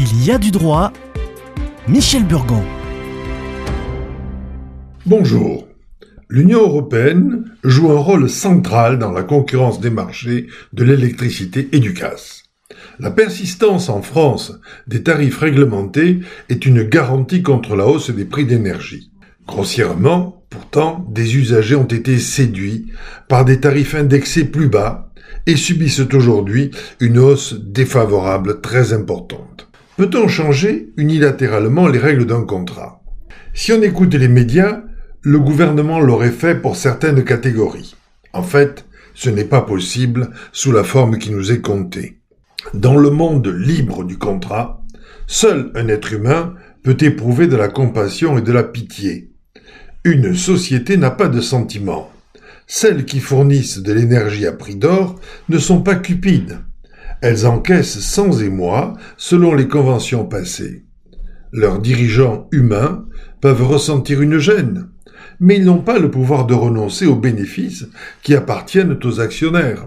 Il y a du droit. Michel Burgon. Bonjour. L'Union européenne joue un rôle central dans la concurrence des marchés de l'électricité et du gaz. La persistance en France des tarifs réglementés est une garantie contre la hausse des prix d'énergie. Grossièrement, pourtant, des usagers ont été séduits par des tarifs indexés plus bas et subissent aujourd'hui une hausse défavorable très importante. Peut-on changer unilatéralement les règles d'un contrat? Si on écoute les médias, le gouvernement l'aurait fait pour certaines catégories. En fait, ce n'est pas possible sous la forme qui nous est comptée. Dans le monde libre du contrat, seul un être humain peut éprouver de la compassion et de la pitié. Une société n'a pas de sentiments. Celles qui fournissent de l'énergie à prix d'or ne sont pas cupides. Elles encaissent sans émoi selon les conventions passées. Leurs dirigeants humains peuvent ressentir une gêne, mais ils n'ont pas le pouvoir de renoncer aux bénéfices qui appartiennent aux actionnaires.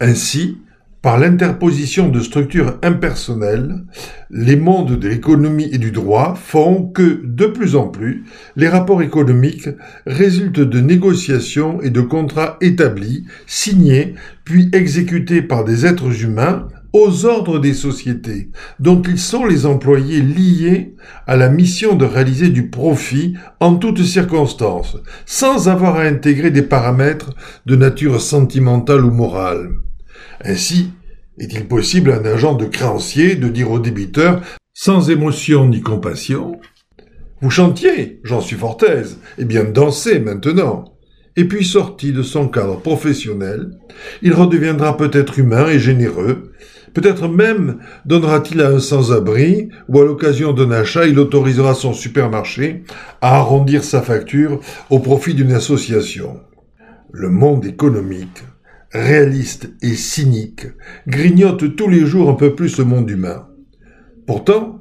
Ainsi, par l'interposition de structures impersonnelles, les mondes de l'économie et du droit font que, de plus en plus, les rapports économiques résultent de négociations et de contrats établis, signés, puis exécutés par des êtres humains aux ordres des sociétés, dont ils sont les employés liés à la mission de réaliser du profit en toutes circonstances, sans avoir à intégrer des paramètres de nature sentimentale ou morale. Ainsi, est-il possible à un agent de créancier de dire au débiteur, sans émotion ni compassion, Vous chantiez, j'en suis fort aise, et bien dansez maintenant. Et puis sorti de son cadre professionnel, il redeviendra peut-être humain et généreux, peut-être même donnera-t-il à un sans-abri, ou à l'occasion d'un achat, il autorisera son supermarché à arrondir sa facture au profit d'une association. Le monde économique réaliste et cynique, grignote tous les jours un peu plus le monde humain. Pourtant,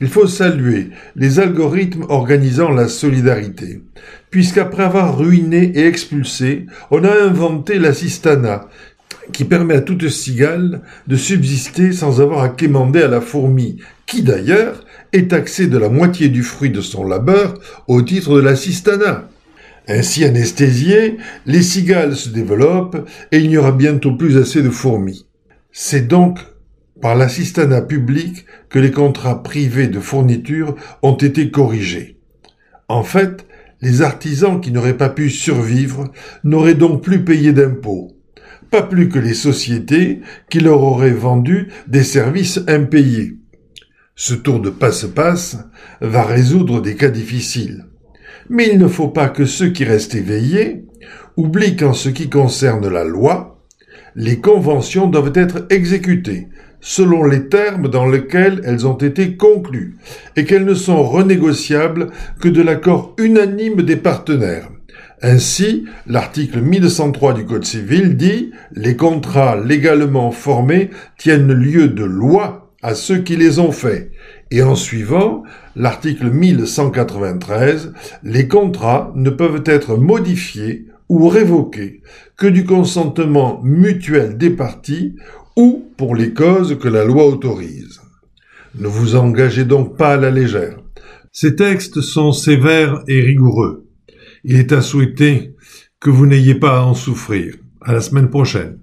il faut saluer les algorithmes organisant la solidarité, puisqu'après avoir ruiné et expulsé, on a inventé l'assistana, qui permet à toute cigale de subsister sans avoir à quémander à la fourmi, qui d'ailleurs est taxée de la moitié du fruit de son labeur au titre de l'assistana. Ainsi anesthésiées, les cigales se développent et il n'y aura bientôt plus assez de fourmis. C'est donc par l'assistanat public que les contrats privés de fourniture ont été corrigés. En fait, les artisans qui n'auraient pas pu survivre n'auraient donc plus payé d'impôts, pas plus que les sociétés qui leur auraient vendu des services impayés. Ce tour de passe-passe va résoudre des cas difficiles. Mais il ne faut pas que ceux qui restent éveillés oublient qu'en ce qui concerne la loi, les conventions doivent être exécutées selon les termes dans lesquels elles ont été conclues et qu'elles ne sont renégociables que de l'accord unanime des partenaires. Ainsi, l'article 1103 du Code civil dit Les contrats légalement formés tiennent lieu de loi à ceux qui les ont faits. Et en suivant, l'article 1193, les contrats ne peuvent être modifiés ou révoqués que du consentement mutuel des parties ou pour les causes que la loi autorise. Ne vous engagez donc pas à la légère. Ces textes sont sévères et rigoureux. Il est à souhaiter que vous n'ayez pas à en souffrir. À la semaine prochaine.